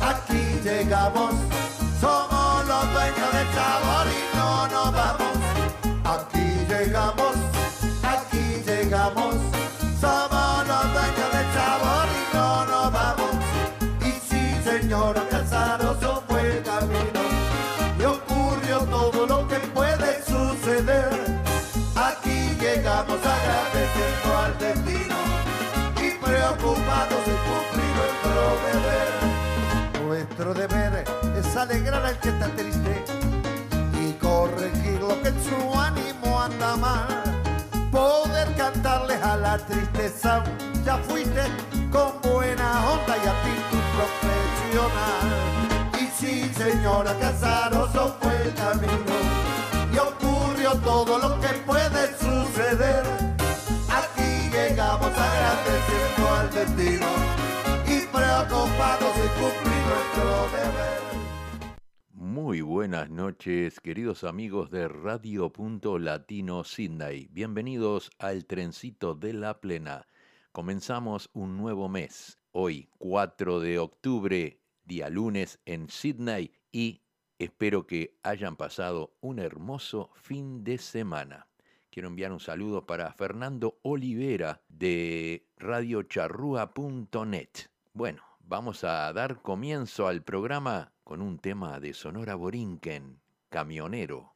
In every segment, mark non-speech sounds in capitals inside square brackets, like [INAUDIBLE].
aquí llegamos. Somos los dueños del sabor y no nos vamos. Aquí llegamos, aquí llegamos. Somos los dueños del sabor y no nos vamos. Y sí, señor, Casaroso fue el camino. Y ocurrió todo lo que puede suceder. Aquí llegamos agradeciendo al destino y preocupados de cumplir nuestro deber. Alegrar al que está triste y corregir lo que en su ánimo anda mal. Poder cantarles a la tristeza, ya fuiste con buena onda y actitud profesional. Y sí, señora Casaroso fue el camino y ocurrió todo lo que puede suceder. Aquí llegamos agradeciendo al destino y preocupados de cumplir nuestro deber. Muy buenas noches, queridos amigos de Radio Punto Latino Sydney. Bienvenidos al Trencito de la Plena. Comenzamos un nuevo mes. Hoy, 4 de octubre, día lunes en Sydney y espero que hayan pasado un hermoso fin de semana. Quiero enviar un saludo para Fernando Olivera de radiocharrúa.net. Bueno, vamos a dar comienzo al programa con un tema de Sonora Borinquen, Camionero.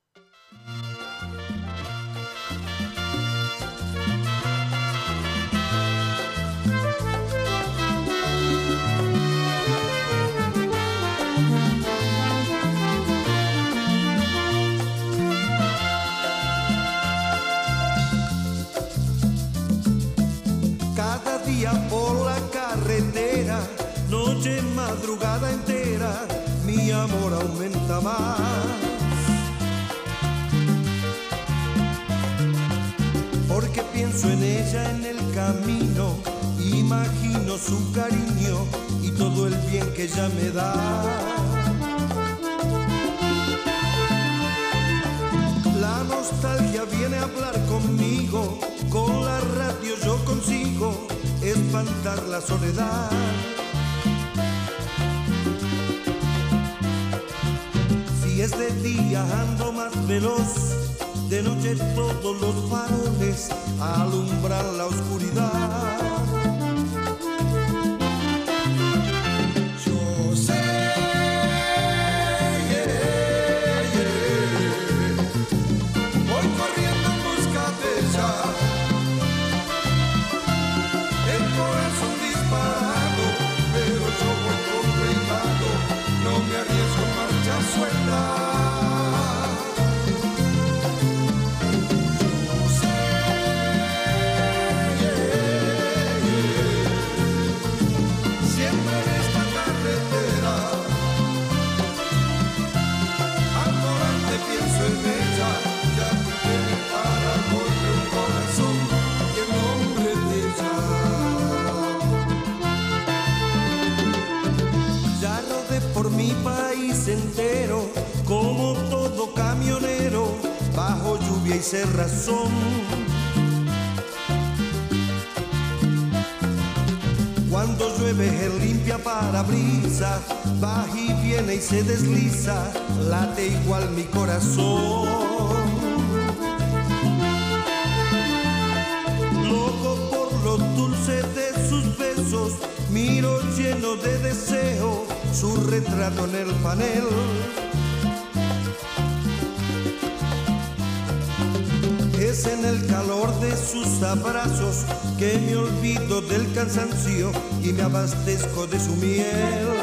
Porque pienso en ella en el camino, imagino su cariño y todo el bien que ella me da. La nostalgia viene a hablar conmigo, con la radio yo consigo espantar la soledad. De día ando más veloz, de noche todos los faroles alumbran la oscuridad. Y cerrazón. Cuando llueve él limpia parabrisas, va y viene y se desliza, late igual mi corazón. Loco por lo dulce de sus besos, miro lleno de deseo su retrato en el panel. Es en el calor de sus abrazos que me olvido del cansancio y me abastezco de su miel.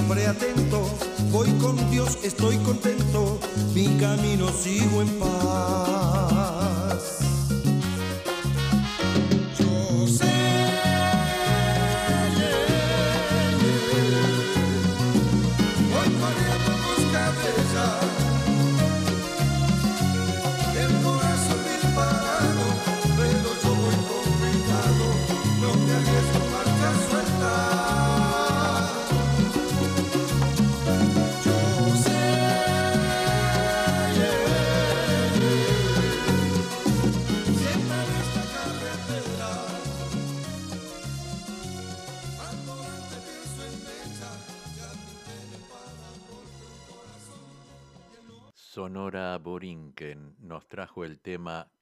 siempre atento. Voy con Dios, estoy contento, mi camino sigo en paz.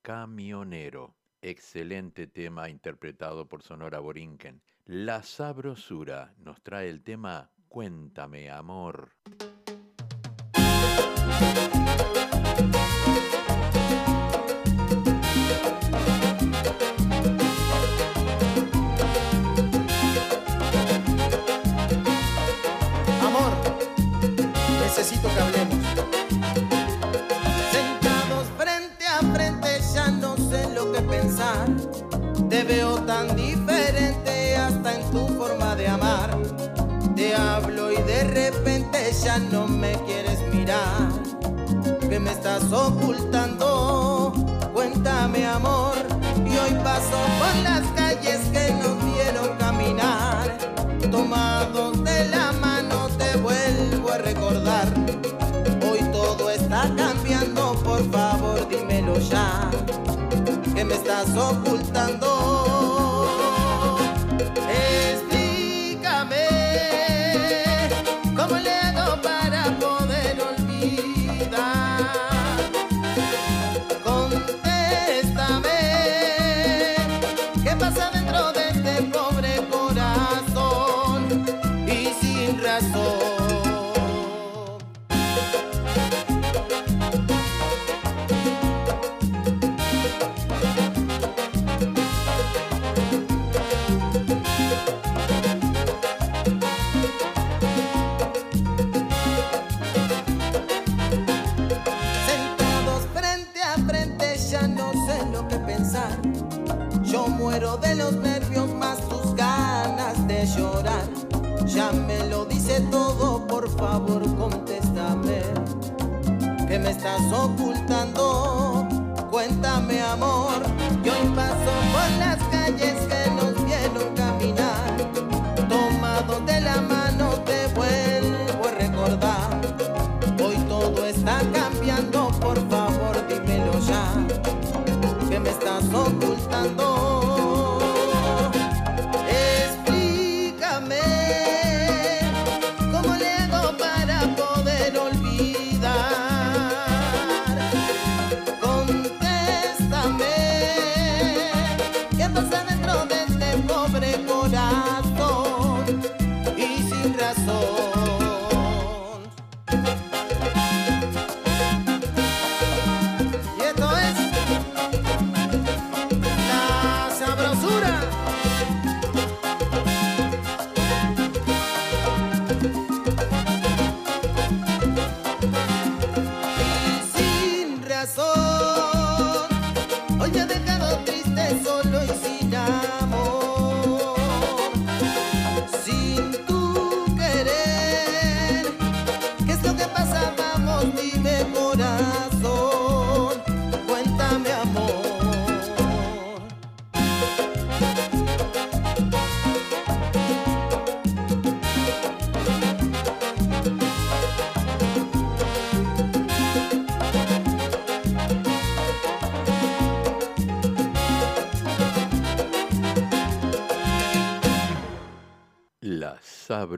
Camionero, excelente tema interpretado por Sonora Borinquen. La sabrosura nos trae el tema Cuéntame, amor. ocultando. Cuéntame amor, y hoy paso por las calles que no quiero caminar. Tomados de la mano te vuelvo a recordar. Hoy todo está cambiando, por favor dímelo ya. Que me estás ocultando.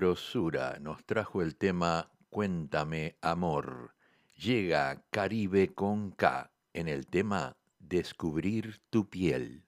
Nos trajo el tema Cuéntame Amor. Llega Caribe con K en el tema Descubrir tu piel.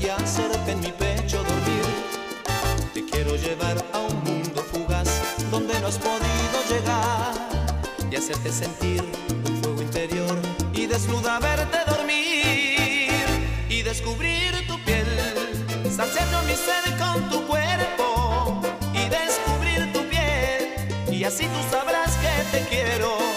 y hacerte en mi pecho dormir. Te quiero llevar a un mundo fugaz donde no has podido llegar y hacerte sentir un fuego interior y desnuda verte dormir y descubrir tu piel, saciando mi sed con tu cuerpo y descubrir tu piel y así tú sabrás que te quiero.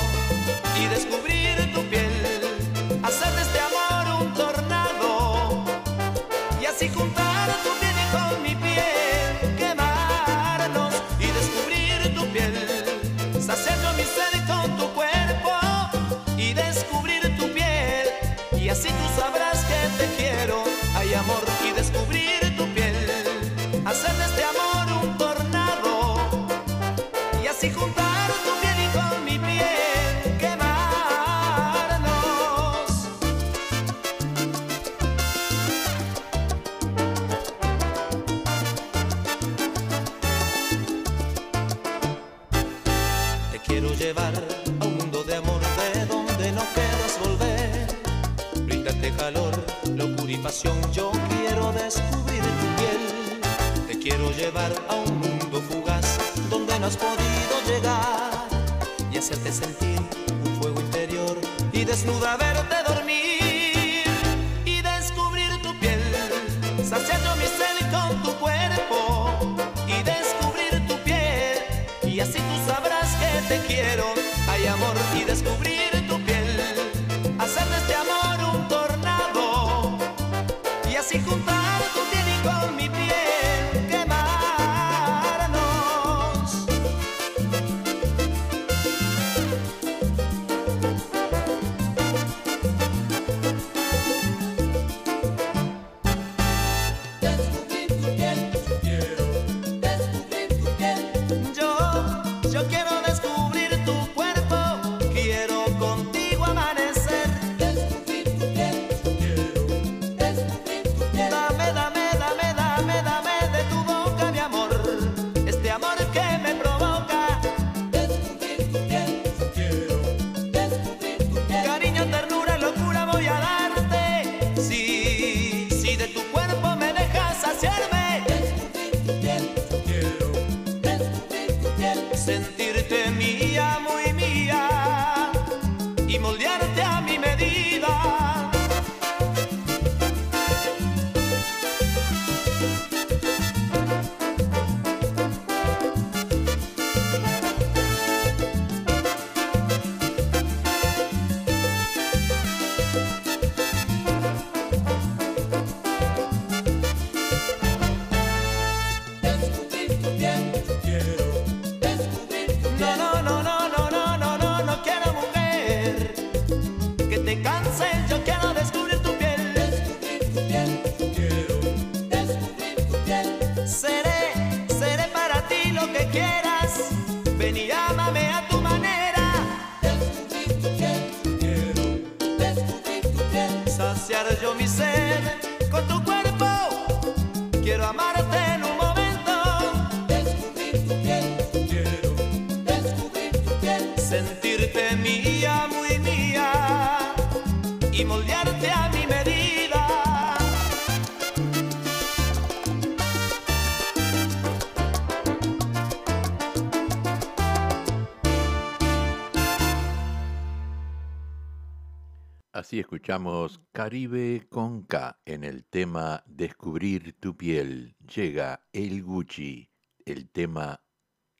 escuchamos Caribe con K en el tema Descubrir tu piel. Llega el Gucci, el tema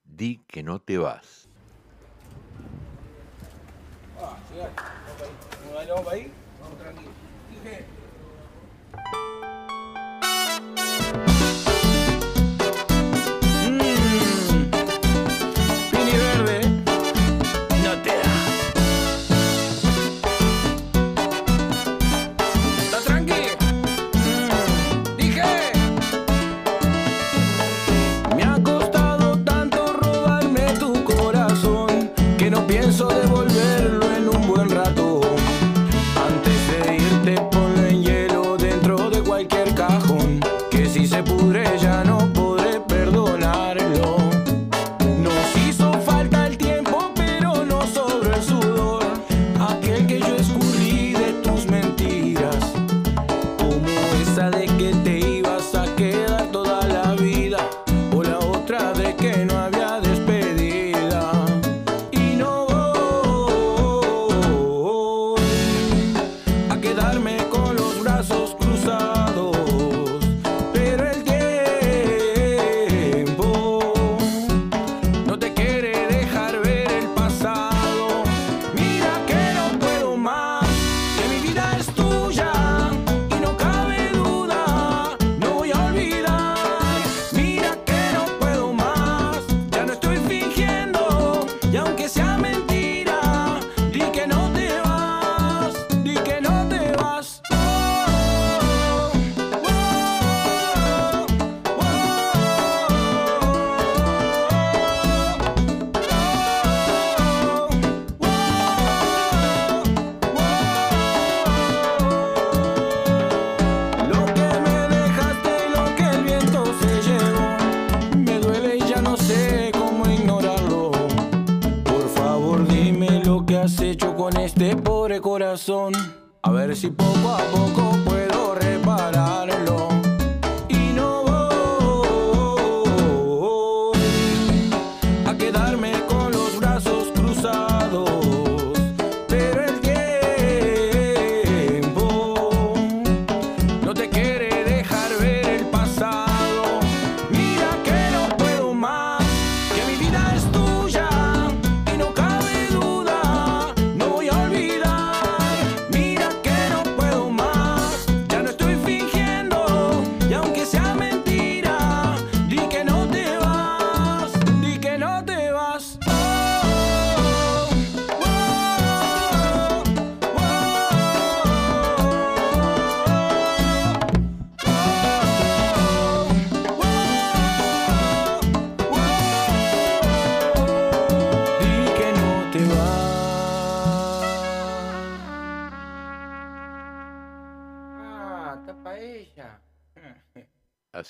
Di que no te vas.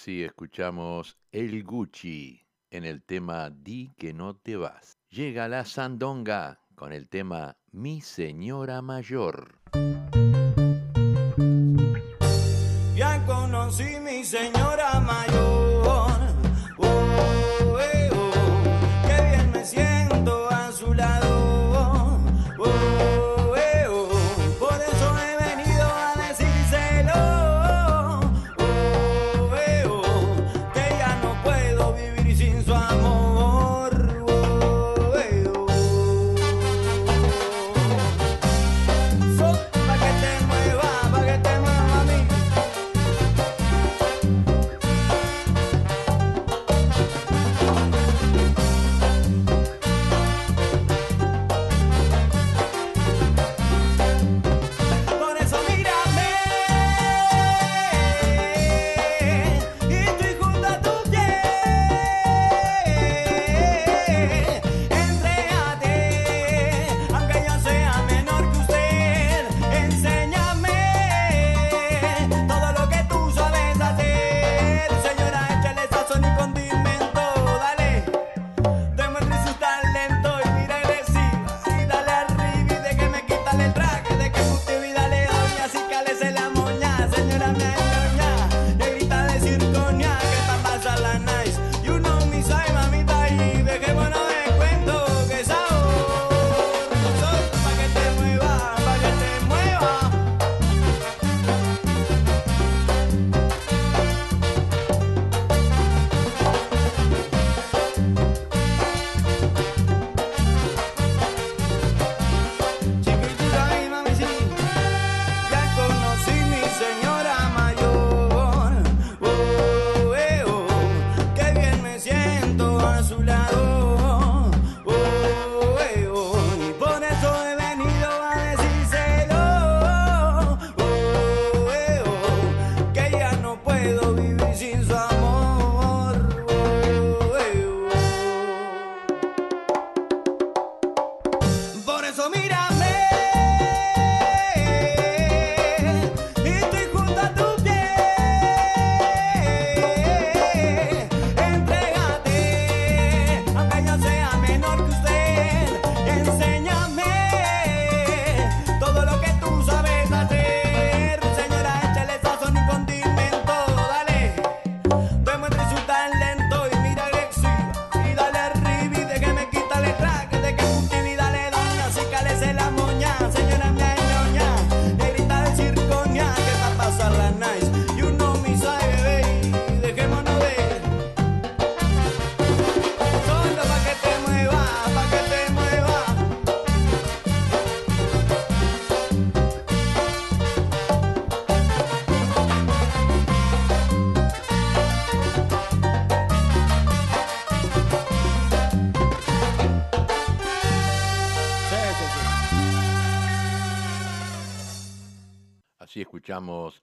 Roxy escuchamos El Gucci en el tema Di que no te vas. Llega la Sandonga con el tema Mi Señora Mayor. Ya conocí mi Señor. sale el track.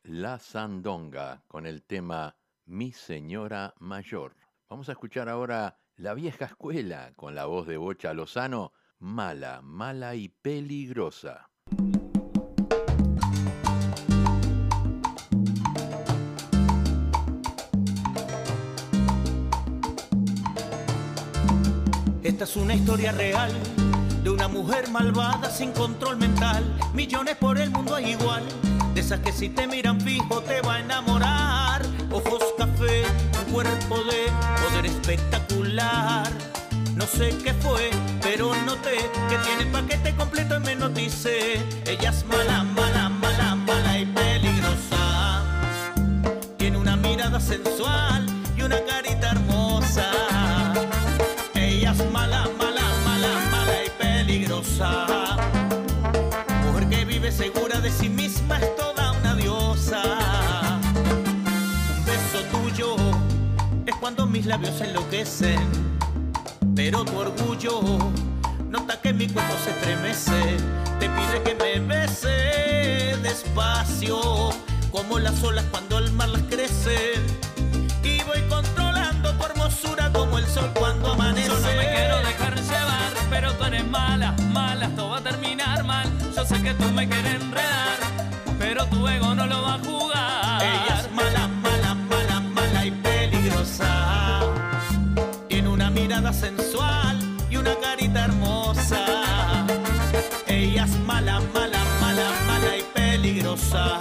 La Sandonga con el tema Mi Señora Mayor. Vamos a escuchar ahora La Vieja Escuela con la voz de Bocha Lozano, Mala, Mala y Peligrosa. Esta es una historia real de una mujer malvada sin control mental. Millones por el mundo hay igual, de esas que si te miran fijo te va a enamorar. Ojos café, un cuerpo de poder espectacular. No sé qué fue, pero noté que tiene paquete completo y me notice. Ella es mala, mala, mala, mala y peligrosa. Tiene una mirada sensual y una carita Mujer que vive segura de sí misma es toda una diosa. Un beso tuyo es cuando mis labios enloquecen. Pero tu orgullo nota que mi cuerpo se estremece. Te pide que me bese despacio, como las olas cuando el mar las crece. Y voy controlando tu hermosura como el sol cuando amanece. Yo no me quiero llevar, pero tú eres mala, mala, esto va a terminar mal. Yo sé que tú me quieres enredar, pero tu ego no lo va a jugar. Ella es mala, mala, mala, mala y peligrosa. Tiene una mirada sensual y una carita hermosa. Ella es mala, mala, mala, mala y peligrosa.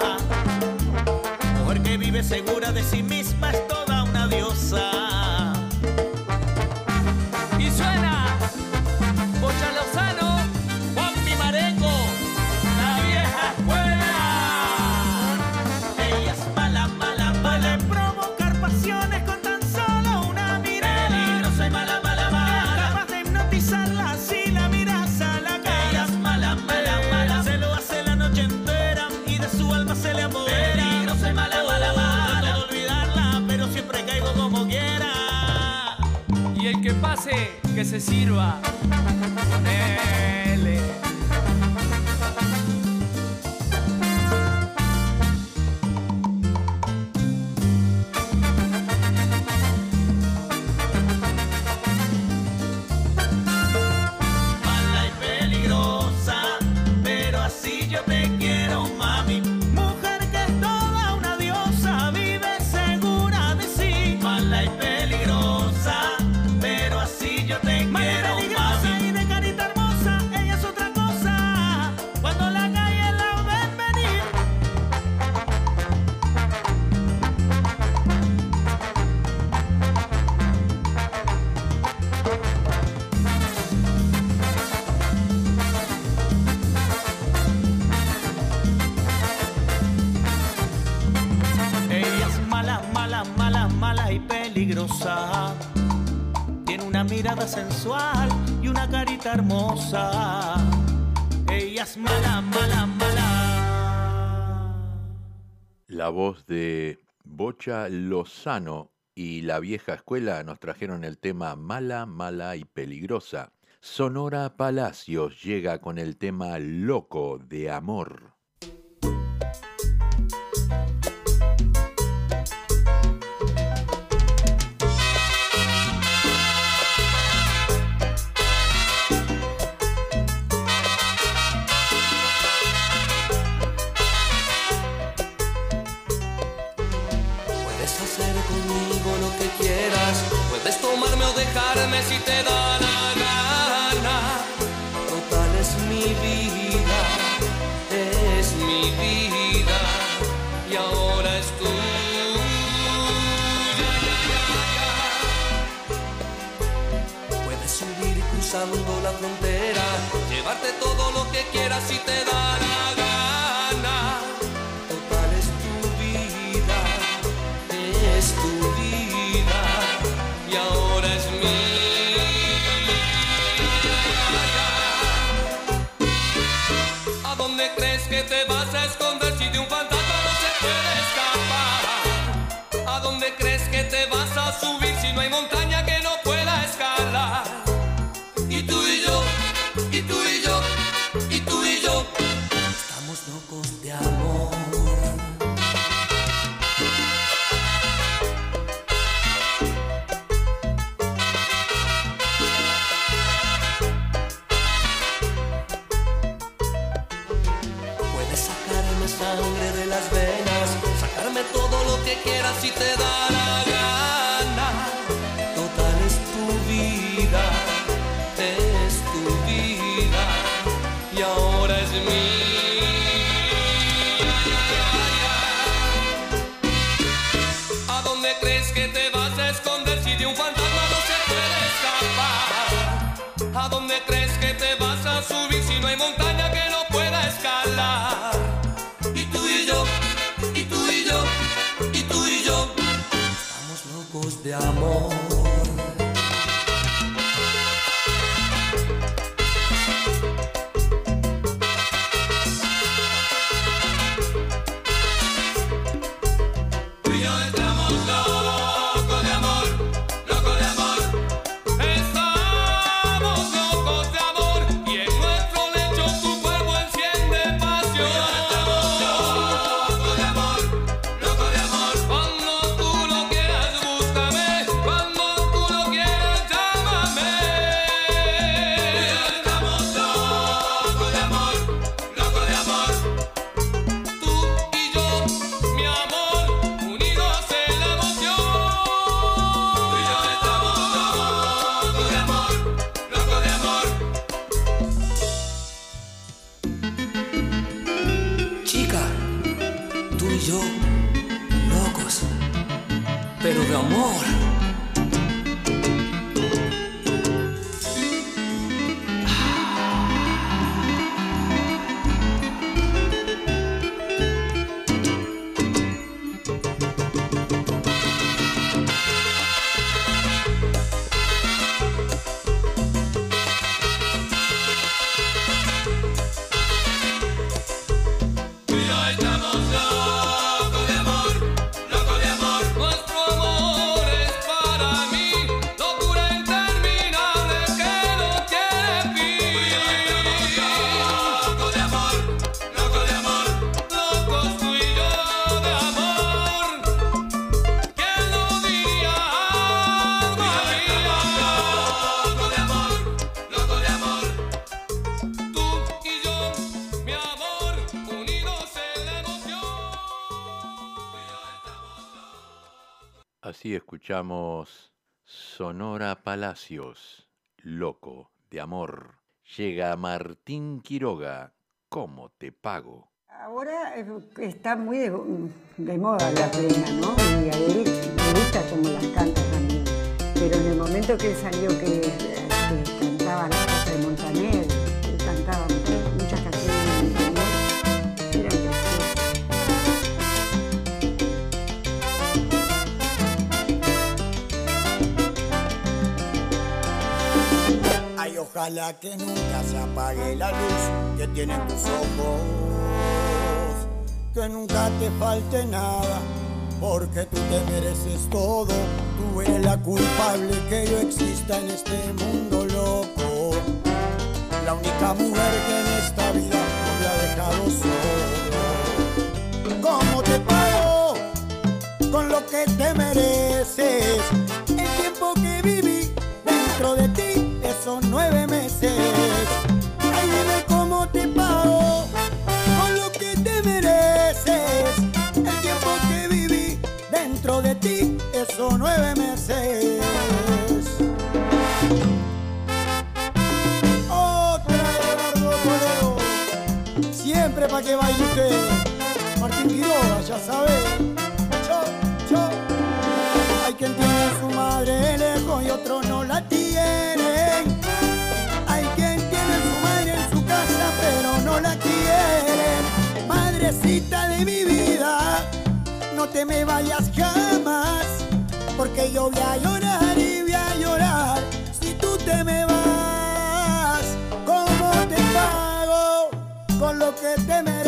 Mujer que vive segura de sí misma se sirva. Y una carita hermosa. Ella es mala, mala, mala. La voz de Bocha Lozano y la vieja escuela nos trajeron el tema Mala, Mala y Peligrosa. Sonora Palacios llega con el tema Loco de Amor. Si te da la gana. Total es mi vida, es mi vida y ahora es tuya. Puedes subir cruzando la frontera, llevarte todo lo que quieras si te da la gana. Te vas a subir si no hay montaña que no pueda escalar? Y tú y yo, y tú y yo, y tú y yo, estamos locos de amor. Puedes sacarme sangre de las venas, sacarme todo lo que quieras si te da a subir si no hay montaña Sonora Palacios, Loco de Amor. Llega Martín Quiroga, ¿cómo te pago? Ahora eh, está muy de, de moda la plena, ¿no? Y a él me gusta como las canta también. Pero en el momento que él salió que, eh, que cantaba las cosas de Montaner, Ay, ojalá que nunca se apague la luz que tienen tus ojos, que nunca te falte nada, porque tú te mereces todo, tú eres la culpable que yo exista en este mundo loco, la única mujer que en esta vida me ha dejado solo. ¿Cómo te pago con lo que te mereces? El tiempo que viví dentro de nueve meses. Ay, dime cómo te pago con lo que te mereces. El tiempo que viví dentro de ti, esos nueve meses. Otra de Eduardo siempre para que baile usted. Martín Quiroga, ya sabe. Mi vida, no te me vayas jamás, porque yo voy a llorar y voy a llorar si tú te me vas. ¿Cómo te pago con lo que te mereces?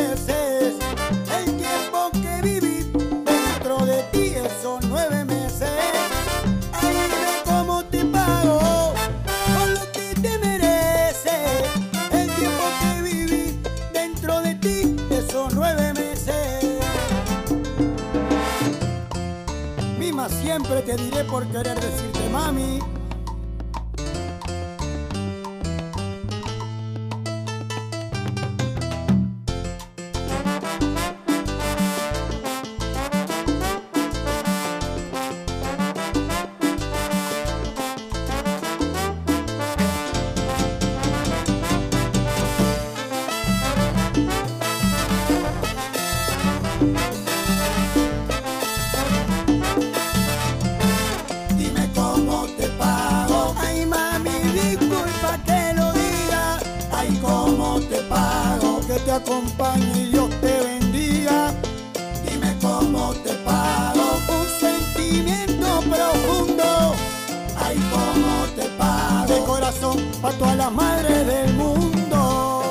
Te diré por querer decirte mami. acompañe y Dios te bendiga. Dime cómo te pago un sentimiento profundo. Ay, cómo te pago. De corazón para todas las madres del mundo.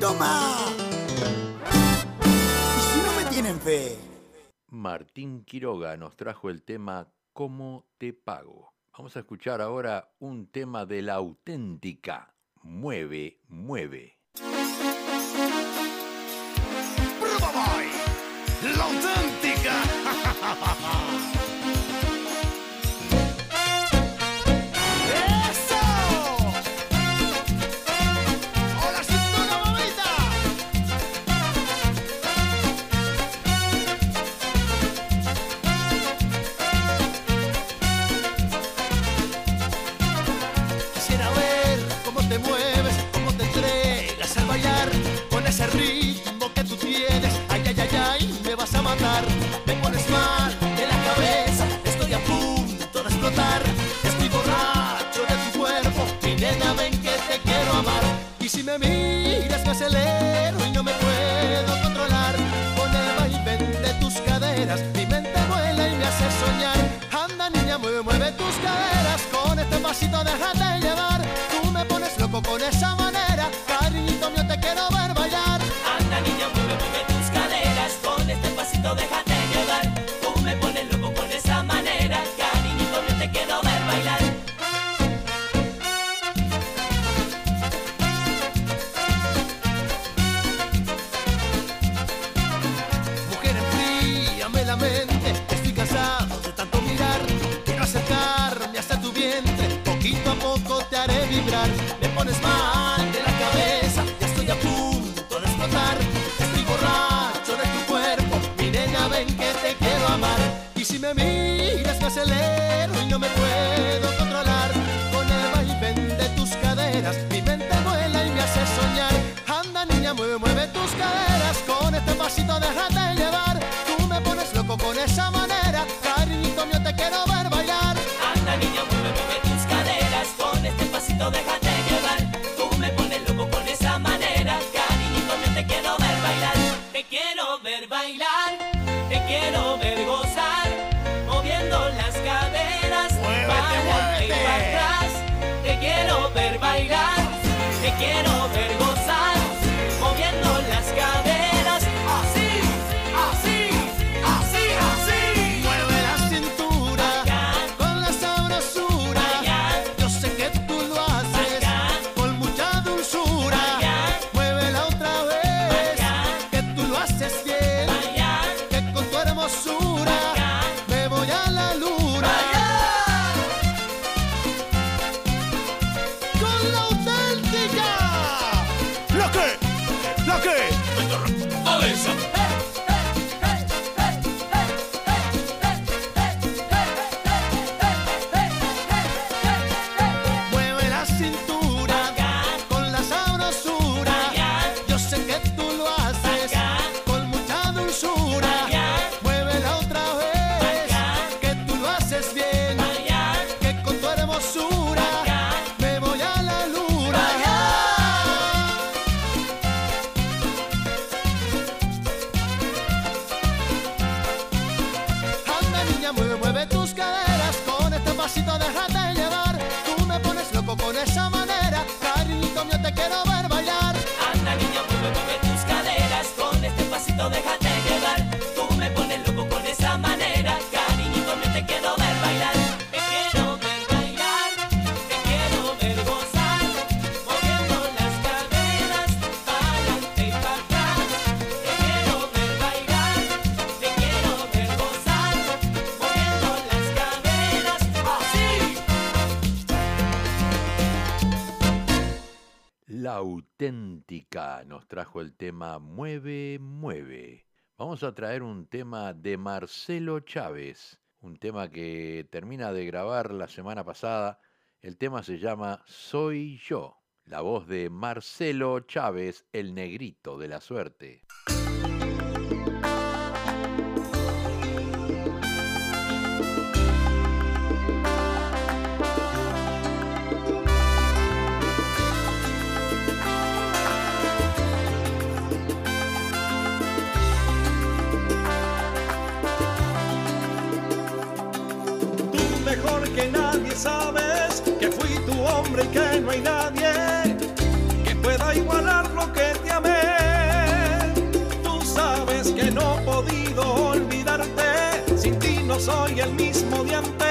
Toma. Y si no me tienen fe. Martín Quiroga nos trajo el tema ¿Cómo te pago? Vamos a escuchar ahora un tema de la auténtica Mueve, Mueve. ¡La auténtica! [LAUGHS] déjate llevar. Tú me pones loco con esa nos trajo el tema Mueve, Mueve. Vamos a traer un tema de Marcelo Chávez, un tema que termina de grabar la semana pasada. El tema se llama Soy yo, la voz de Marcelo Chávez, el negrito de la suerte. sabes que fui tu hombre y que no hay nadie que pueda igualar lo que te amé. Tú sabes que no he podido olvidarte, sin ti no soy el mismo de antes.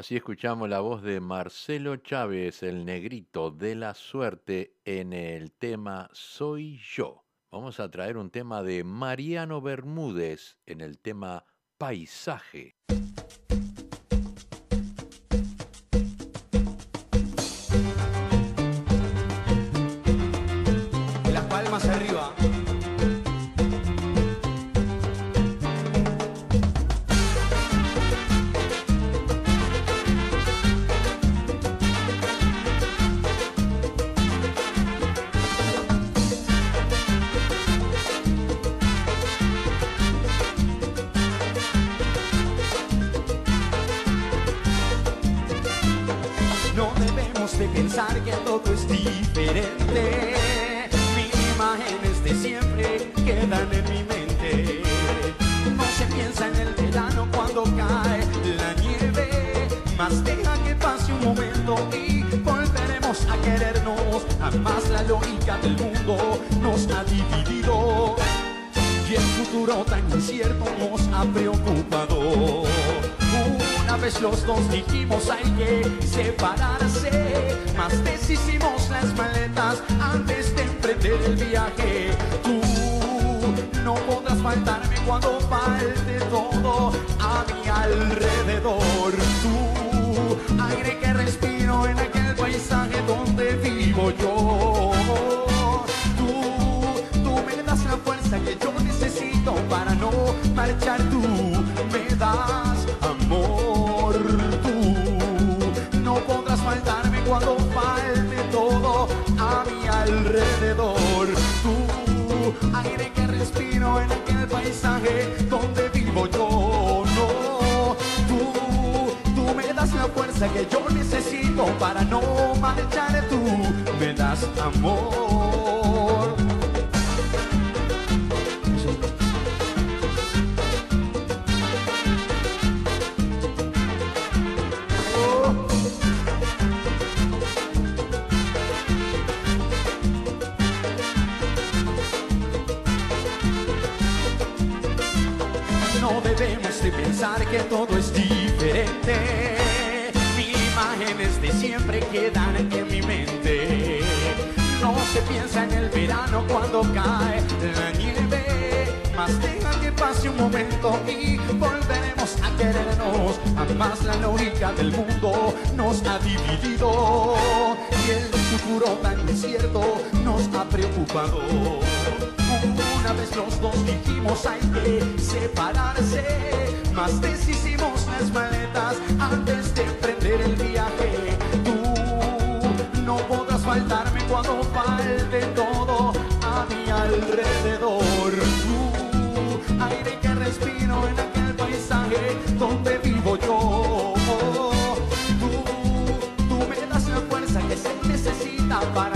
Así escuchamos la voz de Marcelo Chávez, el negrito de la suerte, en el tema Soy yo. Vamos a traer un tema de Mariano Bermúdez en el tema Paisaje. Tú me das amor. Tú no podrás faltarme cuando falte todo a mi alrededor. Tú, aire que respiro en aquel paisaje donde vivo yo. No, tú, tú me das la fuerza que yo necesito para no marchar. Tú me das amor. Que todo es diferente. Mis imágenes de siempre quedan en mi mente. No se piensa en el verano cuando cae la nieve. Más deja que pase un momento y volveremos a querernos. Jamás la lógica del mundo nos ha dividido. Y el futuro tan incierto nos ha preocupado. Una vez los dos dijimos hay que separarse, más deshicimos las maletas antes de emprender el viaje. Tú no podrás faltarme cuando falte todo a mi alrededor. Tú, aire que respiro en aquel paisaje donde vivo yo. Tú, tú me das la fuerza que se necesita para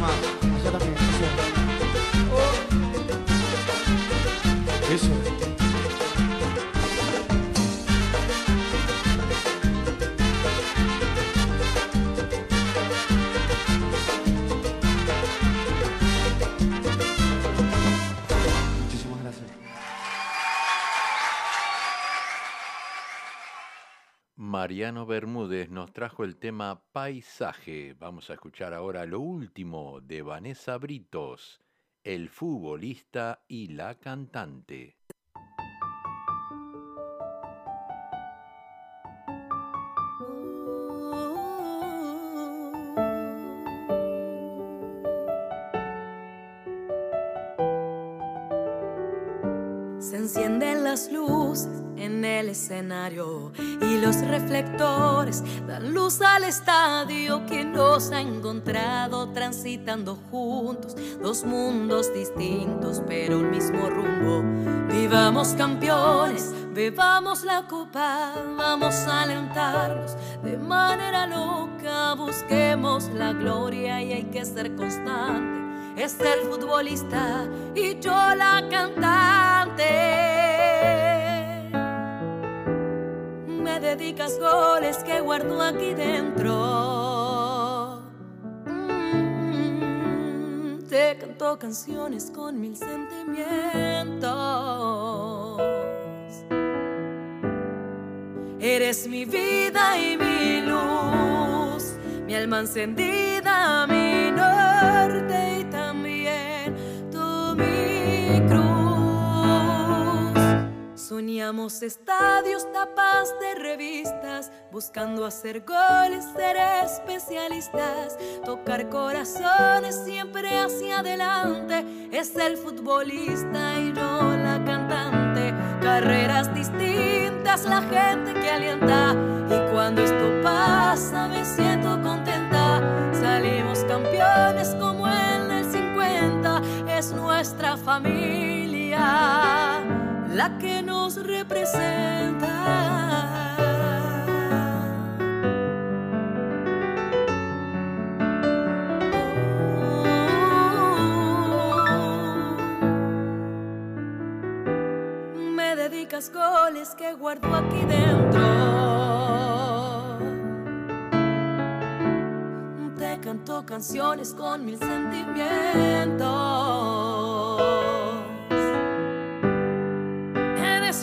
las trajo el tema Paisaje. Vamos a escuchar ahora lo último de Vanessa Britos, el futbolista y la cantante. Se encienden las luces en el escenario y los reflectores dan luz al estadio que nos ha encontrado transitando juntos dos mundos distintos pero el mismo rumbo. Vivamos campeones, bebamos la copa, vamos a alentarnos de manera loca, busquemos la gloria y hay que ser constante es el futbolista y yo la cantante. Dedicas goles que guardo aquí dentro. Mm, Te canto canciones con mil sentimientos. Eres mi vida y mi luz, mi alma encendida, mi norte Soñamos estadios, tapas de revistas, buscando hacer goles, ser especialistas, tocar corazones siempre hacia adelante. Es el futbolista y yo la cantante, carreras distintas, la gente que alienta. Y cuando esto pasa me siento contenta, salimos campeones como en el 50, es nuestra familia la que nos representa. Me dedicas goles que guardo aquí dentro. Te canto canciones con mil sentimientos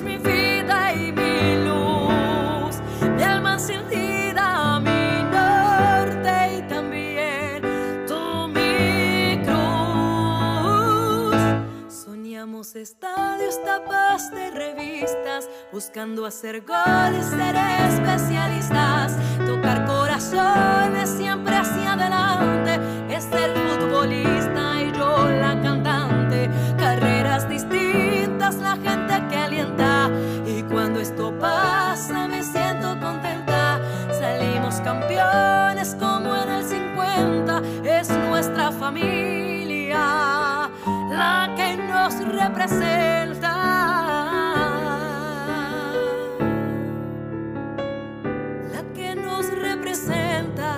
mi vida y mi luz, mi alma encendida, mi norte y también tú mi cruz. Soñamos estadios, tapas de revistas, buscando hacer goles, ser especialistas, tocar corazones siempre hacia adelante, es el futbolista. la que nos representa.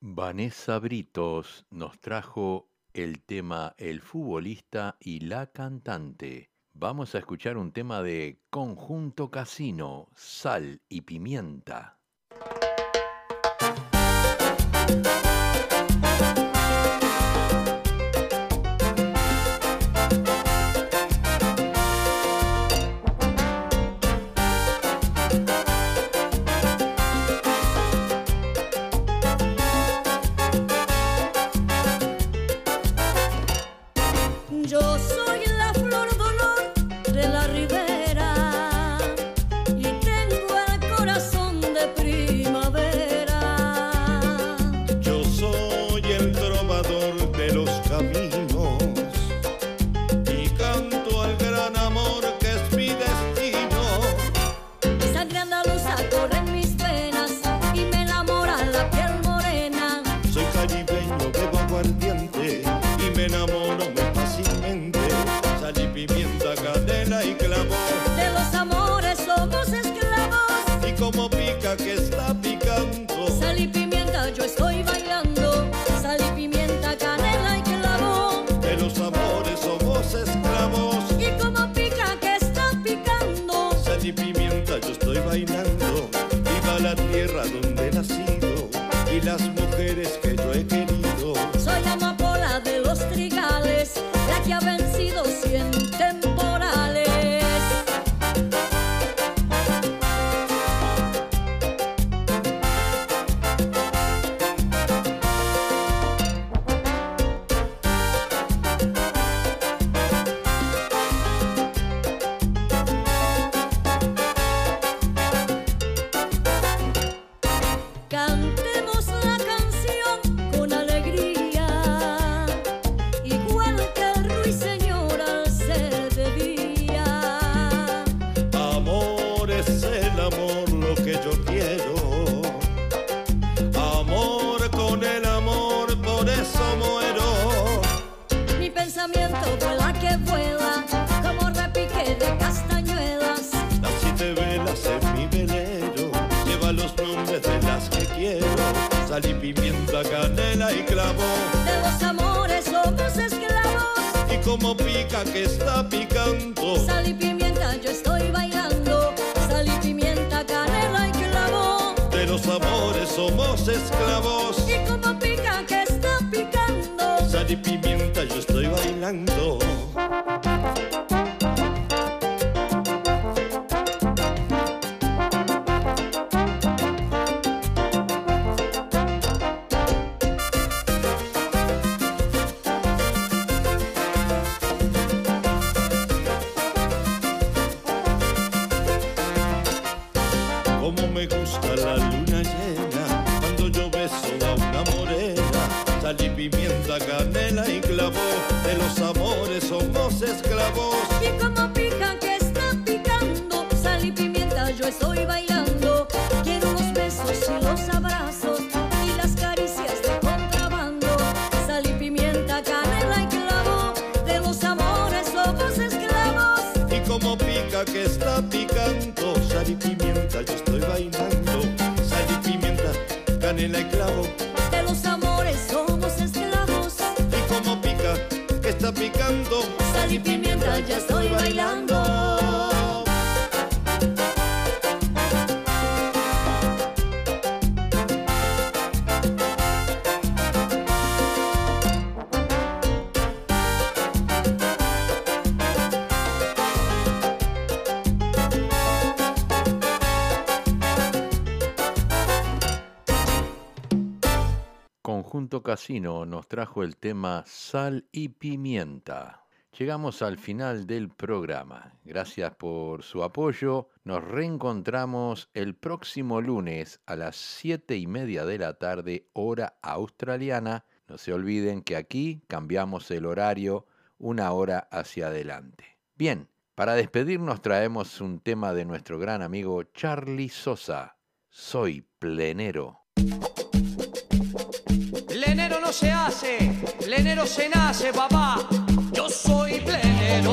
Vanessa Britos nos trajo el tema El futbolista y la cantante. Vamos a escuchar un tema de Conjunto Casino, Sal y Pimienta. gusta la luna llena, cuando yo beso a una morena, salí pimienta, canela y clavo, de los amores somos esclavos. Clavo. De los amores somos esclavos. Y como pica, que está picando. Sal y pimienta, ya estoy bailando. Nos trajo el tema Sal y Pimienta. Llegamos al final del programa. Gracias por su apoyo. Nos reencontramos el próximo lunes a las 7 y media de la tarde, hora australiana. No se olviden que aquí cambiamos el horario una hora hacia adelante. Bien, para despedirnos traemos un tema de nuestro gran amigo Charlie Sosa. Soy plenero. Se hace, plenero se nace, papá. Yo soy plenero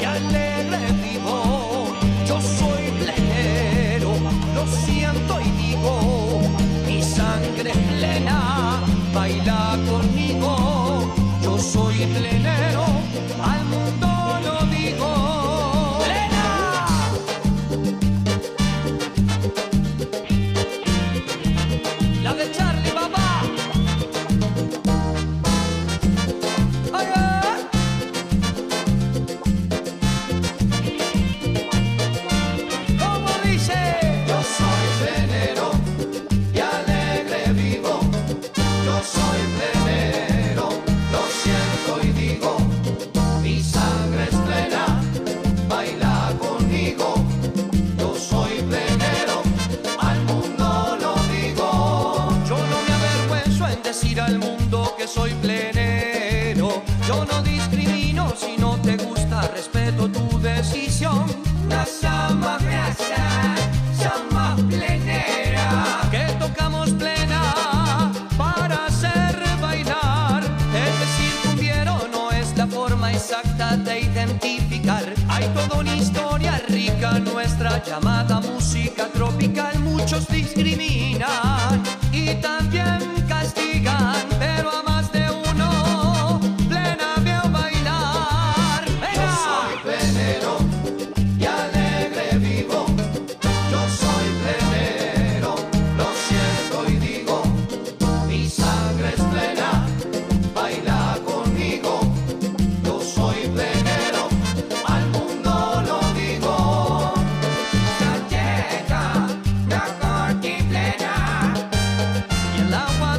y alegre vivo. Yo soy plenero, lo siento y digo,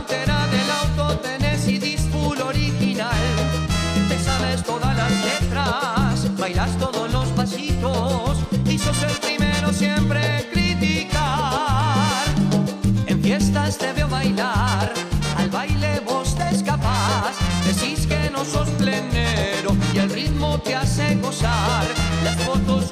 guantera del auto tenés CD full original. Te sabes todas las letras, bailas todos los pasitos y sos el primero siempre criticar. En fiestas te veo bailar, al baile vos te escapas. Decís que no sos plenero y el ritmo te hace gozar. Las fotos